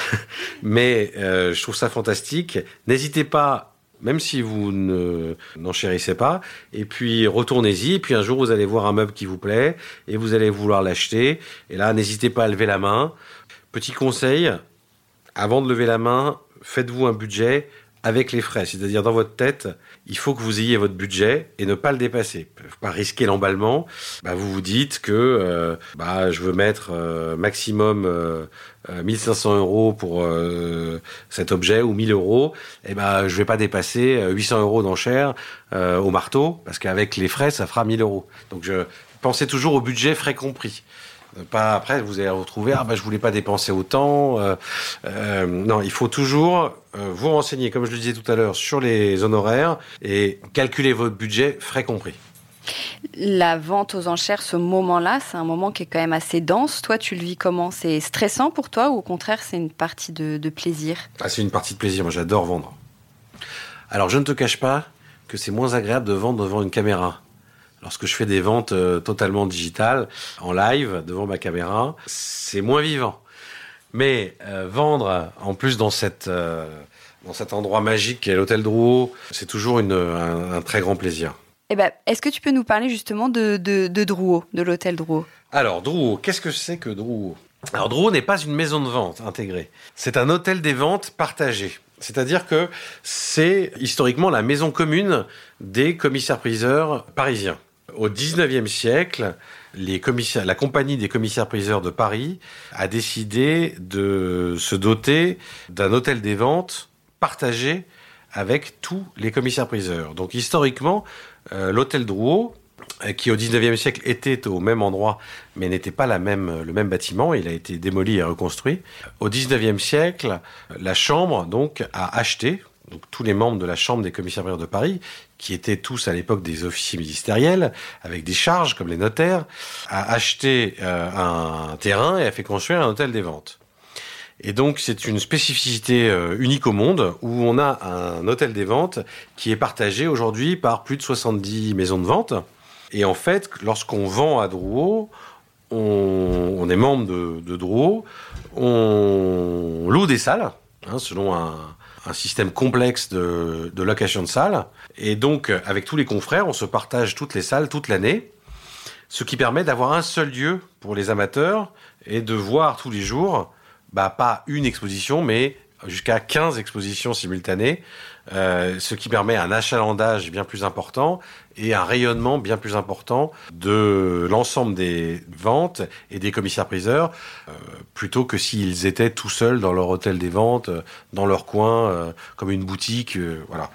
Mais je trouve ça fantastique. N'hésitez pas même si vous ne n'enchérissez pas, et puis retournez-y, et puis un jour vous allez voir un meuble qui vous plaît, et vous allez vouloir l'acheter, et là n'hésitez pas à lever la main. Petit conseil, avant de lever la main, faites-vous un budget avec les frais. C'est-à-dire, dans votre tête, il faut que vous ayez votre budget et ne pas le dépasser. Pas risquer l'emballement. Bah, vous vous dites que euh, bah, je veux mettre euh, maximum euh, 1500 euh, euros pour cet objet ou 1000 euros. Et ben, je vais pas dépasser 800 euros d'enchère au marteau parce qu'avec les frais, ça fera 1000 euros. Donc, je pensez toujours au budget frais compris. Pas après, vous allez retrouver ah bah je voulais pas dépenser autant. Euh, euh, non, il faut toujours euh, vous renseigner, comme je le disais tout à l'heure, sur les honoraires et calculer votre budget, frais compris. La vente aux enchères, ce moment-là, c'est un moment qui est quand même assez dense. Toi, tu le vis comment? C'est stressant pour toi ou au contraire, c'est une partie de, de plaisir? Ah, C'est une partie de plaisir. Moi, j'adore vendre. Alors, je ne te cache pas que c'est moins agréable de vendre devant une caméra. Lorsque je fais des ventes euh, totalement digitales, en live, devant ma caméra, c'est moins vivant. Mais euh, vendre, en plus dans cette euh, dans cet endroit magique qu'est l'hôtel Drouot, c'est toujours une, un, très grand plaisir. Eh ben, est-ce que tu peux nous parler justement de, de, de Drouot, de l'hôtel Drouot? Alors Drouot, qu'est-ce que c'est que Drouot? Alors Drouot n'est pas une maison de vente intégrée, c'est un hôtel des ventes partagé. C'est-à-dire que c'est historiquement la maison commune des commissaires-priseurs parisiens. Au XIXe siècle, les la compagnie des commissaires-priseurs de Paris a décidé de se doter d'un hôtel des ventes partagé avec tous les commissaires-priseurs. Donc historiquement, euh, l'hôtel Drouot, euh, qui au XIXe siècle était au même endroit, mais n'était pas le même bâtiment, il a été démoli et reconstruit. Au XIXe siècle, la Chambre donc a acheté, donc tous les membres de la Chambre des commissaires-priseurs de Paris, qui étaient tous à l'époque des officiers ministériels, avec des charges comme les notaires, a acheté euh, un terrain et a fait construire un hôtel des ventes. Et donc c'est une spécificité euh, unique au monde où on a un hôtel des ventes qui est partagé aujourd'hui par plus de 70 maisons de vente. Et en fait, lorsqu'on vend à Drouot, on, on est membre de, de Drouot, on loue des salles, hein, selon un, un système complexe de, location de salles. Et donc, avec tous les confrères, on se partage toutes les salles toute l'année, ce qui permet d'avoir un seul lieu pour les amateurs et de voir tous les jours, bah, pas une exposition, mais jusqu'à 15 expositions simultanées, euh, ce qui permet un achalandage bien plus important et un rayonnement bien plus important de l'ensemble des ventes et des commissaires-priseurs, euh, plutôt que s'ils étaient tout seuls dans leur hôtel des ventes, euh, dans leur coin, comme une boutique. voilà.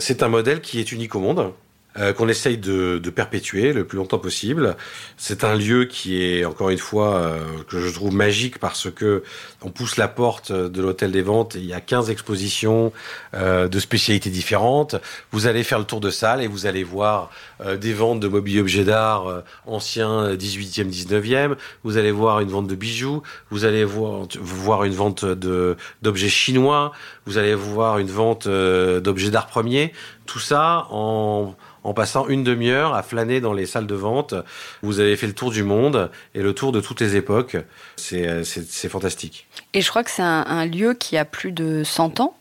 c'est un modèle qui est unique au monde. Euh, qu'on essaye de, de, perpétuer le plus longtemps possible. C'est un lieu qui est encore une fois euh, que je trouve magique parce que on pousse la porte de l'hôtel des ventes et il y a 15 expositions euh, de spécialités différentes. Vous allez faire le tour de salle et vous allez voir euh, des ventes de mobilier objets d'art euh, anciens 18e, 19e. Vous allez voir une vente de bijoux. Vous allez voir, voir une vente de d'objets chinois. Vous allez voir une vente d'objets d'art premier. Tout ça en en passant une demi-heure à flâner dans les salles de vente. Vous avez fait le tour du monde et le tour de toutes les époques. C'est fantastique. Et je crois que c'est un, lieu qui a plus de 100 ans.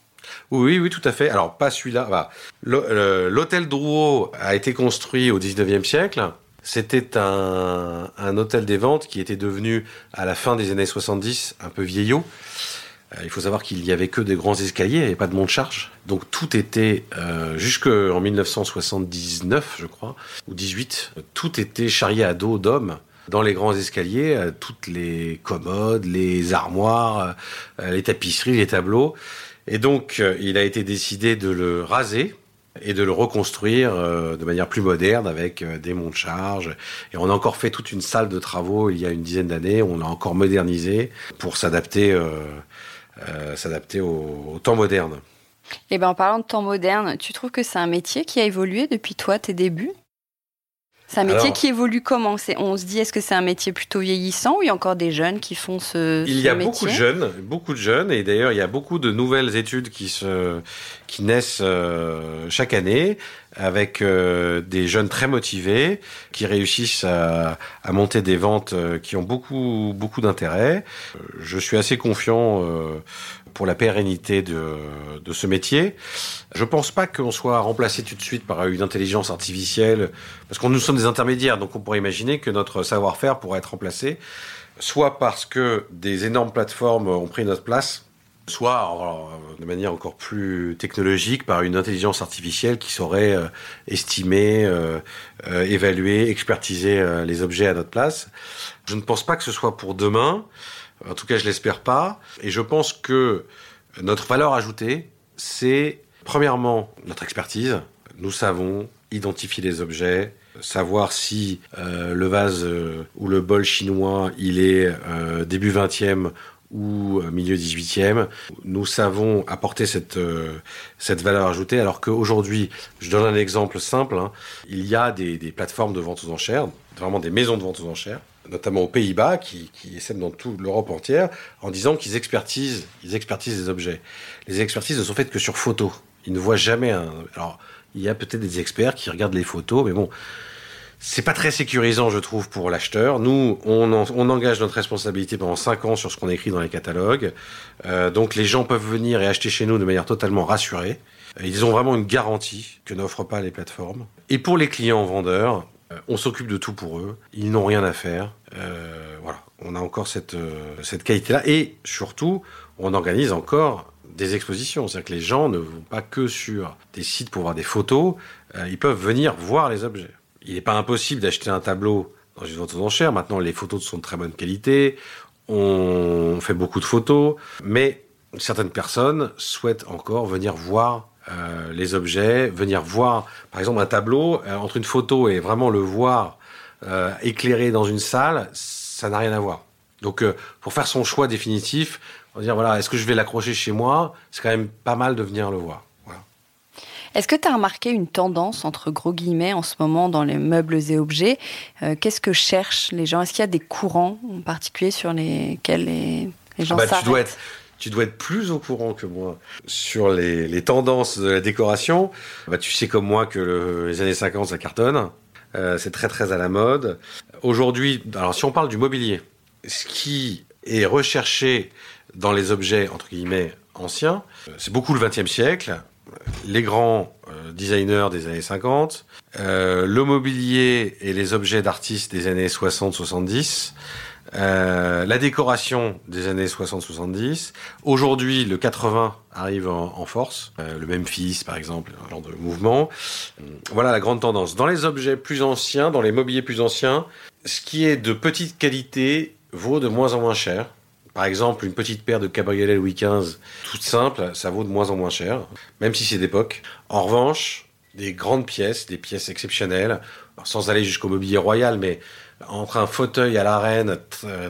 Oui, oui, tout à fait. Alors, pas celui-là. L'hôtel Drouot a été construit au 19e siècle. C'était un, un hôtel des ventes qui était devenu, à la fin des années 70, un peu vieillot. Euh, il faut savoir qu'il n'y avait que des grands escaliers, il n'y avait pas de monte-charge. Donc tout était, euh, jusqu'en 1979, je crois, ou 18, tout était charrié à dos d'hommes dans les grands escaliers, euh, toutes les commodes, les armoires, les tapisseries, les tableaux. Et donc, il a été décidé de le raser et de le reconstruire de manière plus moderne avec des monte-charges. Et on a encore fait toute une salle de travaux il y a une dizaine d'années. On l'a encore modernisé pour s'adapter s'adapter au, temps moderne. Et eh ben, en parlant de temps moderne, tu trouves que c'est un métier qui a évolué depuis toi, tes débuts? C'est un métier qui évolue comment On se dit, est-ce que c'est un métier plutôt vieillissant ou il y a encore des jeunes qui font ce, métier Il y a beaucoup de jeunes, beaucoup de jeunes, et d'ailleurs il y a beaucoup de nouvelles études qui se, qui naissent euh, chaque année avec euh, des jeunes très motivés qui réussissent à, à monter des ventes euh, qui ont beaucoup beaucoup d'intérêt. Je suis assez confiant pour la pérennité de, ce métier. Je pense pas qu'on soit remplacé tout de suite par une intelligence artificielle, parce qu'on nous sommes des intermédiaires, donc on pourrait imaginer que notre savoir-faire pourrait être remplacé, soit parce que des énormes plateformes ont pris notre place, soit de manière encore plus technologique par une intelligence artificielle qui saurait euh, estimer, euh, euh, évaluer, expertiser les objets à notre place. Je ne pense pas que ce soit pour demain. En tout cas, je l'espère pas. Et je pense que notre valeur ajoutée, c'est premièrement notre expertise. Nous savons identifier les objets, savoir si euh, le vase euh, ou le bol chinois, il est euh, début 20e ou milieu 18e. Nous savons apporter cette, cette valeur ajoutée, alors qu'aujourd'hui, je donne un exemple simple, hein, il y a des, des plateformes de vente aux enchères, vraiment des maisons de vente aux enchères, notamment aux Pays-Bas, qui, qui dans toute l'Europe entière, en disant qu'ils expertisent, ils expertisent les objets. Les expertises ne sont faites que sur photo. Ils ne voient jamais un. Alors, il y a peut-être des experts qui regardent les photos, mais bon, c'est pas très sécurisant, je trouve, pour l'acheteur. Nous, on, engage notre responsabilité pendant 5 ans sur ce qu'on écrit dans les catalogues. Euh, donc, les gens peuvent venir et acheter chez nous de manière totalement rassurée. Ils ont vraiment une garantie que n'offrent pas les plateformes. Et pour les clients vendeurs, euh, on s'occupe de tout pour eux. Ils n'ont rien à faire. Euh, voilà, on a encore euh, cette qualité-là. Et surtout, on organise encore des expositions. C'est-à-dire que les gens ne vont pas que sur des sites pour voir des photos. ils peuvent venir voir les objets. Il n'est pas impossible d'acheter un tableau dans une vente aux enchères. Maintenant, les photos sont de très bonne qualité. On fait beaucoup de photos. Mais certaines personnes souhaitent encore venir voir euh, les objets, venir voir, par exemple, un tableau, euh, entre une photo et vraiment le voir euh, éclairé dans une salle, ça n'a rien à voir. Donc, pour faire son choix définitif, on va dire, voilà, est-ce que je vais l'accrocher chez moi? C'est quand même pas mal de venir le voir. Est-ce que tu as remarqué une tendance, entre gros guillemets, en ce moment dans les meubles et objets? Qu'est-ce que cherchent les gens? Est-ce qu'il y a des courants en particulier sur lesquels les, gens ah bah, s'arrêtent? tu dois être plus au courant que moi sur les, tendances de la décoration. Bah, tu sais comme moi que les années 50, ça cartonne. Euh, c'est très très à la mode. Aujourd'hui, alors si on parle du mobilier, ce qui est recherché dans les objets entre guillemets anciens, euh, c'est beaucoup le XXe siècle. Les grands euh, designers des années 50, le mobilier et les objets d'artistes des années 60-70, euh, la décoration des années 60-70. Aujourd'hui, le 80 arrive en, force. Euh, le Memphis, par exemple, un genre de mouvement. Voilà la grande tendance. Dans les objets plus anciens, dans les mobiliers plus anciens, ce qui est de petite qualité vaut de moins en moins cher. Par exemple, une petite paire de cabriolet Louis XV, toute simple, ça vaut de moins en moins cher, même si c'est d'époque. En revanche, des grandes pièces, des pièces exceptionnelles, sans aller jusqu'au mobilier royal, mais entre un fauteuil à la reine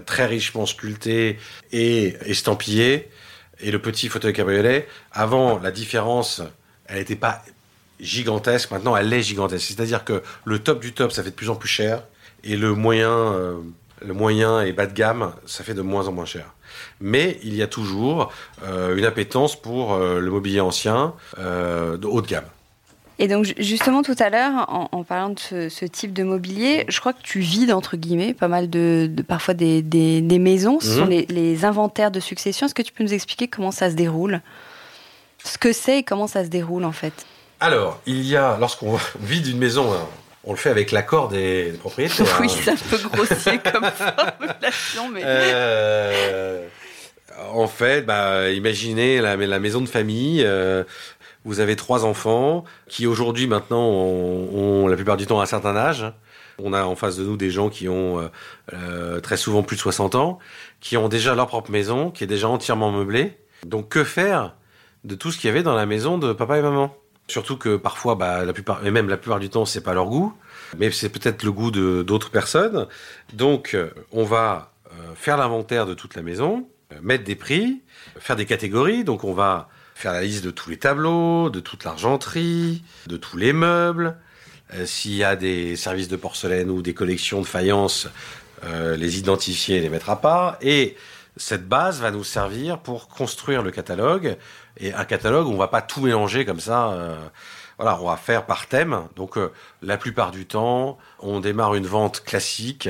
très richement sculpté et estampillé, et le petit fauteuil cabriolet, avant, la différence, elle n'était pas gigantesque, maintenant elle est gigantesque. C'est-à-dire que le top du top, ça fait de plus en plus cher, et le moyen, euh, le moyen et bas de gamme, ça fait de moins en moins cher. Mais il y a toujours euh, une appétence pour euh, le mobilier ancien de haut de gamme. Et donc justement tout à l'heure, en, parlant de ce, type de mobilier, je crois que tu vides entre guillemets pas mal de, parfois des, maisons. Ce sont mhm. les, les, inventaires de succession. Est-ce que tu peux nous expliquer comment ça se déroule? Ce que c'est et comment ça se déroule en fait? Alors, il y a, lorsqu'on vide une maison, hein, on le fait avec l'accord des, propriétaires. Oui, hein. c'est un peu grossier comme formulation, mais. Euh, en fait, bah, imaginez la, la maison de famille. Euh, vous avez trois enfants qui aujourd'hui maintenant ont, la plupart du temps un certain âge. On a en face de nous des gens qui ont euh, euh, très souvent plus de 60 ans, qui ont déjà leur propre maison, qui est déjà entièrement meublée. Donc que faire de tout ce qu'il y avait dans la maison de papa et maman? Surtout que parfois, bah, et même la plupart du temps, c'est pas leur goût, mais c'est peut-être le goût de d'autres personnes. Donc, euh, on va faire l'inventaire de toute la maison, mettre des prix, faire des catégories. Donc, on va faire la liste de tous les tableaux, de toute l'argenterie, de tous les meubles. Euh, s'il y a des services de porcelaine ou des collections de faïence, euh, les identifier et les mettre à part. Et cette base va nous servir pour construire le catalogue. Et un catalogue, on va pas tout mélanger comme ça. Euh, voilà, on va faire par thème. Donc, la plupart du temps, on démarre une vente classique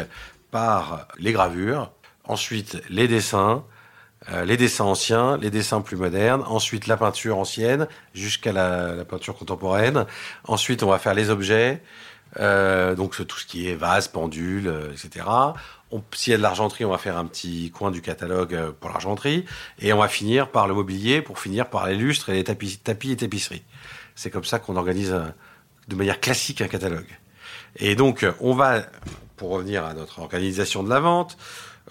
par les gravures, ensuite les dessins, euh, les dessins anciens, les dessins plus modernes, ensuite la peinture ancienne jusqu'à la, peinture contemporaine. Ensuite, on va faire les objets, euh, donc tout ce qui est vase, pendule, euh, etc. S'il y a de l'argenterie, on va faire un petit coin du catalogue pour l'argenterie, et on va finir par le mobilier, pour finir par les lustres et les tapis, et tapisseries. C'est comme ça qu'on organise de manière classique un catalogue. Et donc, on va, pour revenir à notre organisation de la vente,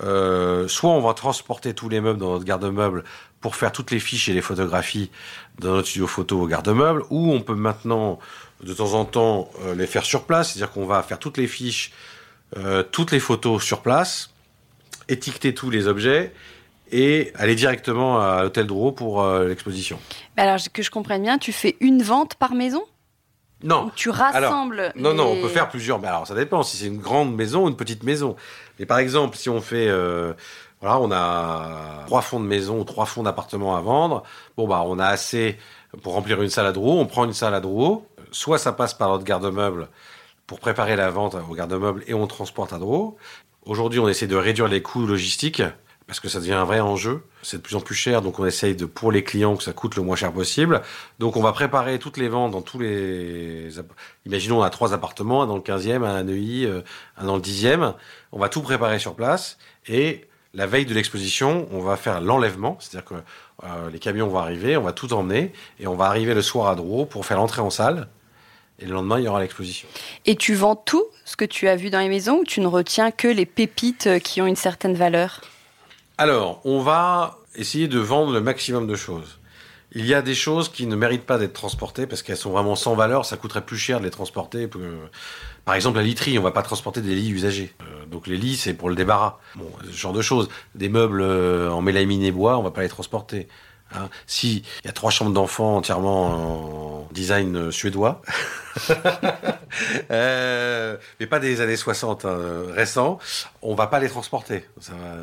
euh, soit on va transporter tous les meubles dans notre garde-meuble pour faire toutes les fiches et les photographies dans notre studio photo au garde-meuble, ou on peut maintenant de temps en temps euh, les faire sur place, c'est-à-dire qu'on va faire toutes les fiches, euh, toutes les photos sur place, étiqueter tous les objets et aller directement à l'hôtel Drouot pour l'exposition. Alors que je comprenne bien, tu fais une vente par maison? Non. tu rassembles. non, non, on peut faire plusieurs. Mais alors, ça dépend si c'est une grande maison ou une petite maison. Mais par exemple, si on fait, euh, voilà, on a trois fonds de maison ou trois fonds d'appartements à vendre. Bon, bah, on a assez pour remplir une salle à Drouot. On prend une salle à Drouot. Soit ça passe par notre garde-meuble pour préparer la vente au garde-meuble et on transporte à Drouot. Aujourd'hui, on essaie de réduire les coûts logistiques parce que ça devient un vrai enjeu. C'est de plus en plus cher, donc on essaye de, pour les clients, que ça coûte le moins cher possible. Donc on va préparer toutes les ventes dans tous les... Imaginons, on a trois appartements, un dans le 15e, un à Neuilly, euh, un dans le 10e. On va tout préparer sur place et la veille de l'exposition, on va faire l'enlèvement, c'est-à-dire que euh, les camions vont arriver, on va tout emmener et on va arriver le soir à Drouot pour faire l'entrée en salle. Et le lendemain, il y aura l'exposition. Et tu vends tout ce que tu as vu dans les maisons ou tu ne retiens que les pépites qui ont une certaine valeur? Alors, on va essayer de vendre le maximum de choses. Il y a des choses qui ne méritent pas d'être transportées parce qu'elles sont vraiment sans valeur. Ça coûterait plus cher de les transporter. Par exemple, la literie, on va pas transporter des lits usagés. Euh, donc les lits, c'est pour le débarras. Bon, ce genre de choses. Des meubles euh, en mélamine et bois, on va pas les transporter. Hein. si il y a trois chambres d'enfants entièrement en design suédois, euh, mais pas des années 60 hein, récents, on va pas les transporter.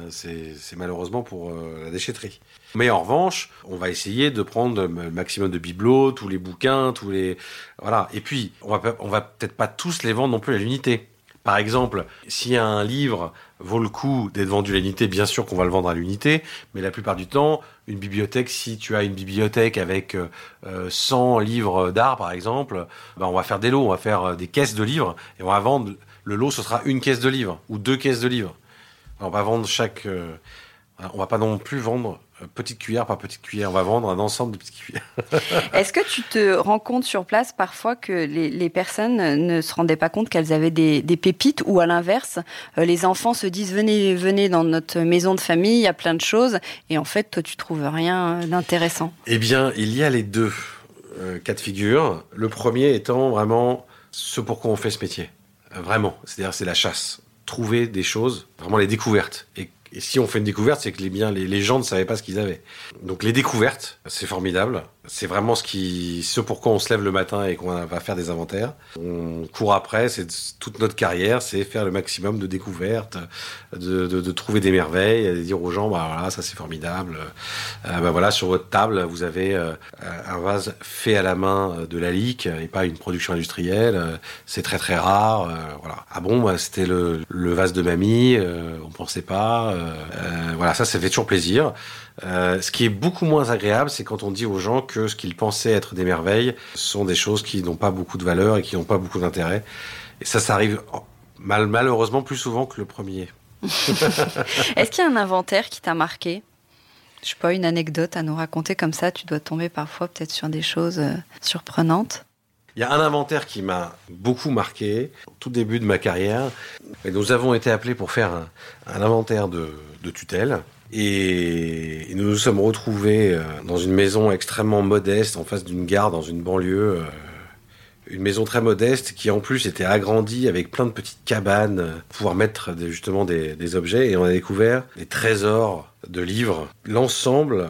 C'est malheureusement pour euh, la déchetterie. Mais en revanche, on va essayer de prendre le maximum de bibelots, tous les bouquins, tous les voilà. Et puis, on va on va peut-être pas tous les vendre non plus à l'unité. Par exemple, si un livre vaut le coup d'être vendu à l'unité, bien sûr qu'on va le vendre à l'unité, mais la plupart du temps, une bibliothèque, si tu as une bibliothèque avec 100 euh, livres d'art, par exemple, ben on va faire des lots, on va faire euh, des caisses de livres, et on va vendre, le lot, ce sera une caisse de livres, ou deux caisses de livres. on va vendre chaque... Euh, on va pas non plus vendre petite cuillère par petite cuillère. On va vendre un ensemble de petites cuillères. Est-ce que tu te rends compte sur place parfois que les, personnes ne se rendaient pas compte qu'elles avaient des, pépites ou à l'inverse, euh, les enfants se disent venez, venez dans notre maison de famille, il y a plein de choses et en fait toi tu trouves rien d'intéressant? Eh bien, il y a les deux. euh, cas de figure. Le premier étant vraiment ce pourquoi on fait ce métier. Euh, vraiment. C'est-à-dire, c'est la chasse. Trouver des choses, vraiment les découvertes. Et et si on fait une découverte, c'est que les, bien, les, gens ne savaient pas ce qu'ils avaient. Donc les découvertes, c'est formidable. C'est vraiment ce qui, ce pourquoi on se lève le matin et qu'on va faire des inventaires. On court après, c'est toute notre carrière, c'est faire le maximum de découvertes, de, de, de trouver des merveilles, de dire aux gens, bah voilà, ça c'est formidable. Euh, bah voilà, sur votre table, vous avez euh, un vase fait à la main de la lique et pas une production industrielle. C'est très très rare. Euh, voilà. Ah bon, bah, c'était le, le, vase de mamie. Euh, on pensait pas. Euh, voilà, ça, ça fait toujours plaisir. Euh, ce qui est beaucoup moins agréable, c'est quand on dit aux gens que ce qu'ils pensaient être des merveilles sont des choses qui n'ont pas beaucoup de valeur et qui n'ont pas beaucoup d'intérêt. Et ça, ça arrive mal, malheureusement plus souvent que le premier. Est-ce qu'il y a un inventaire qui t'a marqué? Je sais pas, une anecdote à nous raconter comme ça, tu dois tomber parfois peut-être sur des choses euh, surprenantes. Il y a un inventaire qui m'a beaucoup marqué au tout début de ma carrière. Et nous avons été appelés pour faire un, un inventaire de, de, tutelle. Et, nous nous sommes retrouvés euh, dans une maison extrêmement modeste, en face d'une gare, dans une banlieue. Euh, une maison très modeste qui en plus était agrandie avec plein de petites cabanes pour pouvoir mettre justement des, objets. Et on a découvert des trésors de livres. L'ensemble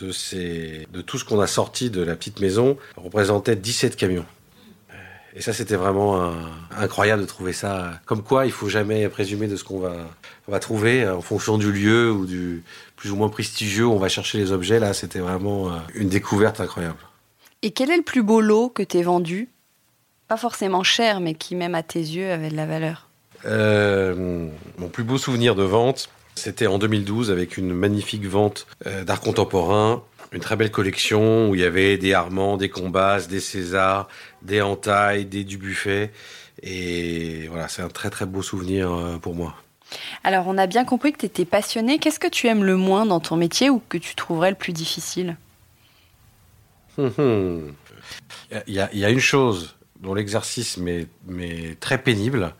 de, tout ce qu'on a sorti de la petite maison représentait 17 camions. Et ça, c'était vraiment incroyable de trouver ça. Comme quoi, il faut jamais présumer de ce qu'on va, on va trouver en fonction du lieu ou du plus ou moins prestigieux où on va chercher les objets. Là, c'était vraiment euh, une découverte incroyable. Et quel est le plus beau lot que tu vendu? Pas forcément cher, mais qui, même à tes yeux, avait de la valeur euh, Mon plus beau souvenir de vente, c'était en 2012 avec une magnifique vente euh, d'art contemporain une très belle collection où il y avait des Armands, des Combas, des Césars, des Entailles, des Dubuffet. Et voilà, c'est un très très beau souvenir euh, pour moi. Alors, on a bien compris que tu étais passionné. Qu'est-ce que tu aimes le moins dans ton métier ou que tu trouverais le plus difficile? Hum, hum. Il, y a, une chose dont l'exercice m'est très pénible.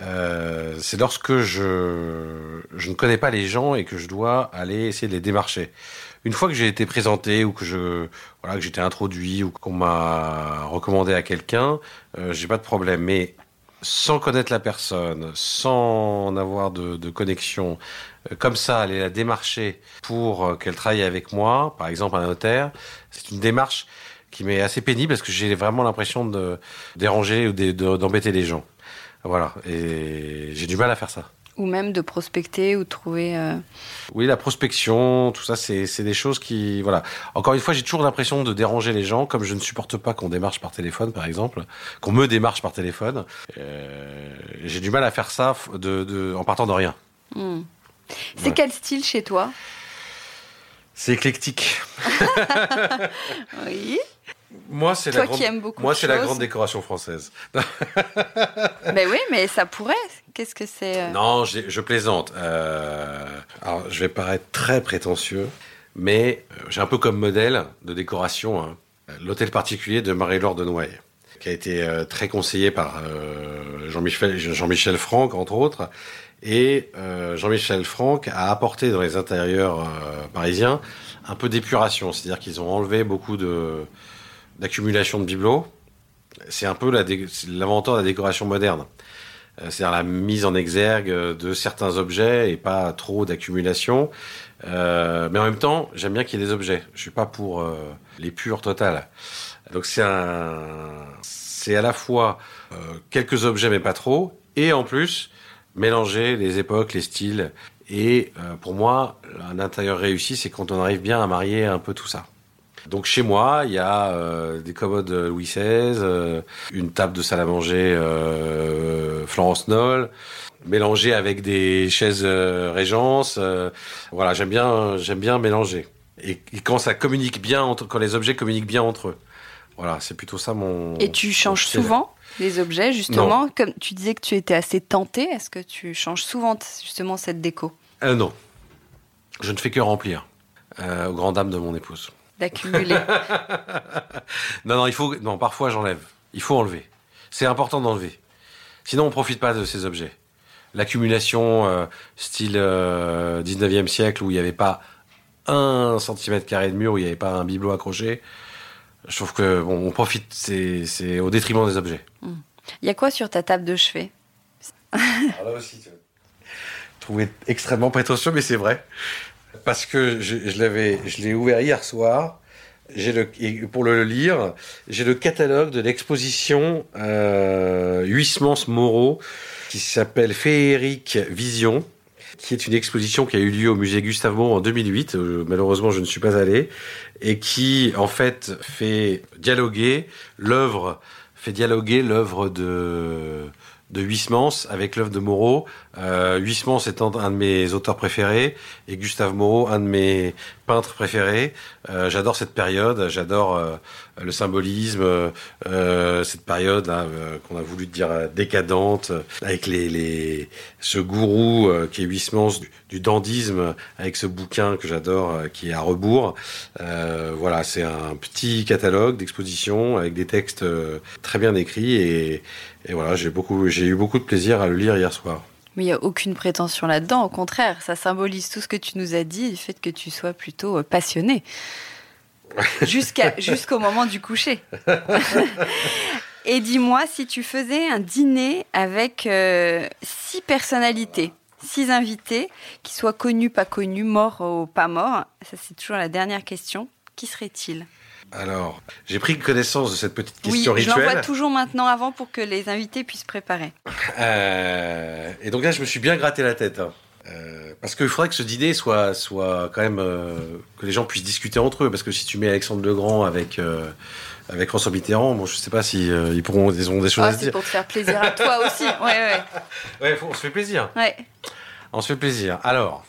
Euh, c'est lorsque je, je ne connais pas les gens et que je dois aller essayer de les démarcher une fois que j'ai été présenté ou que je voilà que j'étais introduit ou qu'on m'a recommandé à quelqu'un, euh, j'ai pas de problème. Mais sans connaître la personne, sans avoir de, connexion, euh, comme ça, aller la démarcher pour euh, qu'elle travaille avec moi, par exemple un notaire, c'est une démarche qui m'est assez pénible parce que j'ai vraiment l'impression de déranger ou d'embêter les gens. Voilà, et j'ai du mal à faire ça. Ou même de prospecter ou de trouver. Euh... Oui, la prospection, tout ça, c'est des choses qui. Voilà. Encore une fois, j'ai toujours l'impression de déranger les gens, comme je ne supporte pas qu'on démarche par téléphone, par exemple, qu'on me démarche par téléphone. Euh, j'ai du mal à faire ça de, de, en partant de rien. Hmm. C'est quel style chez toi? C'est éclectique. oui. Moi, c'est la, grande... Moi, c'est la grande décoration française. mais oui, mais ça pourrait. Qu'est-ce que c'est euh... Non, je plaisante. Euh... Alors, je vais paraître très prétentieux, mais euh, j'ai un peu comme modèle de décoration hein, l'hôtel particulier de Marie-Laure de Noailles, qui a été euh, très conseillé par euh, Jean-Michel Jean Franck, entre autres. Et Jean-Michel Franck a apporté dans les intérieurs parisiens un peu d'épuration, c'est-à-dire qu'ils ont enlevé beaucoup de d'accumulation de bibelots. C'est un peu l'inventeur de la décoration moderne. Euh, c'est-à-dire la mise en exergue de certains objets et pas trop d'accumulation. Euh, mais en même temps, j'aime bien qu'il y ait des objets. Je suis pas pour euh, les purs totales. Donc c'est un, c'est à la fois euh, quelques objets mais pas trop, et en plus mélanger les époques, les styles. Et euh, pour moi, un intérieur réussi, c'est quand on arrive bien à marier un peu tout ça. Donc chez moi, il y a euh, des commodes Louis XVI, euh, une table de salle à manger euh, Florence Noll, mélangée avec des chaises euh, Régence. Euh, voilà, j'aime bien, j'aime bien mélanger. Et, et, quand ça communique bien entre, quand les objets communiquent bien entre eux. Voilà, c'est plutôt ça mon. Et tu changes souvent les objets, justement, non. comme tu disais que tu étais assez tenté. Est-ce que tu changes souvent justement cette déco? Non, je ne fais que remplir, aux grandes dames de mon épouse d'accumuler. non, non, il faut. Non, parfois j'enlève. Il faut enlever. C'est important d'enlever. Sinon, on profite pas de ces objets. L'accumulation euh, style euh, 19e siècle où il n'y avait pas un centimètre carré de mur, où il n'y avait pas un bibelot accroché. je trouve que bon, on profite, c'est au détriment des objets. Il y a quoi sur ta table de chevet? Alors là aussi, tu trouvé extrêmement prétentieux, mais c'est vrai. Parce que je, l'avais, je l'ai ouvert hier soir. J'ai le, pour le lire, j'ai le catalogue de l'exposition euh, Huysmans Moreau qui s'appelle Féerique Vision, qui est une exposition qui a eu lieu au musée Gustave Moreau en 2008. Euh, malheureusement, je ne suis pas allé et qui en fait fait dialoguer l'œuvre, fait dialoguer l'œuvre de de avec l'œuvre de Moreau. Euh, Huysmans étant un de mes auteurs préférés et Gustave Moreau un de mes peintres préférés. Euh, j'adore cette période, j'adore euh, le symbolisme, euh, cette période euh, qu'on a voulu dire décadente, avec les, ce gourou qui est Huysmans du, du, dandisme, avec ce bouquin que j'adore qui est à rebours. voilà, c'est un petit catalogue d'exposition avec des textes très bien écrits et, voilà, j'ai eu beaucoup de plaisir à le lire hier soir. Mais il n'y a aucune prétention là-dedans, au contraire, ça symbolise tout ce que tu nous as dit, le fait que tu sois plutôt euh, passionné. Jusqu'à, jusqu'au moment du coucher. Et dis-moi, si tu faisais un dîner avec euh, six personnalités, six invités, qui soient connus, pas connus, morts ou pas morts, ça c'est toujours la dernière question, qui serait-il? Alors, j'ai pris connaissance de cette petite question oui, rituelle. Je l'envoie toujours maintenant avant pour que les invités puissent préparer. Euh, et donc là, je me suis bien gratté la tête. Hein. Euh, parce qu'il faudrait que ce dîner soit, soit quand même euh, que les gens puissent discuter entre eux. Parce que si tu mets Alexandre Legrand avec avec François Mitterrand, bon, je sais pas si ils pourront ils ont des choses oh, à se dire. C'est pour te faire plaisir à toi aussi. Ouais, ouais. Ouais, faut, on se fait plaisir. Ouais. On se fait plaisir. Alors,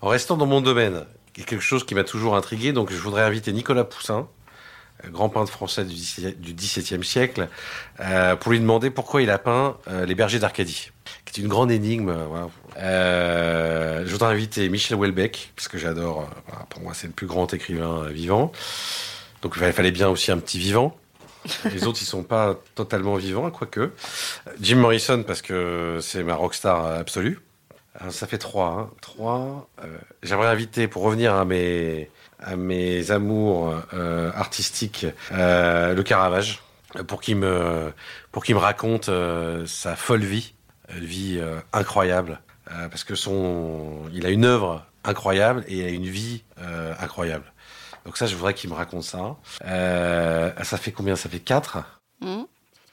en restant dans mon domaine, il y a quelque chose qui m'a toujours intrigué. Donc, je voudrais inviter Nicolas Poussin grand peintre français du XVIIe siècle, euh, pour lui demander pourquoi il a peint euh, Les Bergers d'Arcadie, qui est une grande énigme. Euh, je voudrais inviter Michel Houellebecq, parce que j'adore, pour moi c'est le plus grand écrivain vivant. Donc il fallait bien aussi un petit vivant. Les autres, ils sont pas totalement vivants, quoique. Jim Morrison, parce que c'est ma rockstar absolue. Ça fait trois. Hein. Trois. J'aimerais inviter, pour revenir à mes, à mes amours euh, artistiques, euh, le Caravage, pour qu'il me, pour qu'il me raconte euh, sa folle vie, une vie incroyable, parce que son, il a une œuvre incroyable et il a une vie incroyable. Donc ça, je voudrais qu'il me raconte ça. Ça fait combien? Ça fait quatre? Mmh.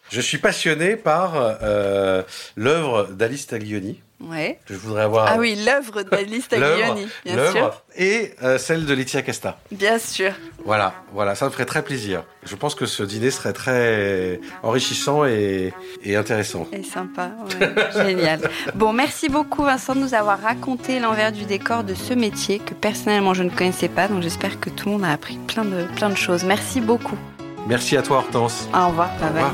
Je suis passionné par euh, l'œuvre d'Alice Taglioni. Ouais. Que je voudrais avoir. Ah oui, l'œuvre d'Alice Taglioni, bien sûr. Et euh, celle de Laetitia Casta. Bien sûr. Voilà, voilà, ça me ferait très plaisir. Je pense que ce dîner serait très enrichissant et, et intéressant. Et sympa, ouais. génial. Bon, merci beaucoup Vincent de nous avoir raconté l'envers du décor de ce métier que personnellement je ne connaissais pas, donc j'espère que tout le monde a appris plein de, plein de choses. Merci beaucoup. Merci à toi Hortense. Au revoir. Au revoir.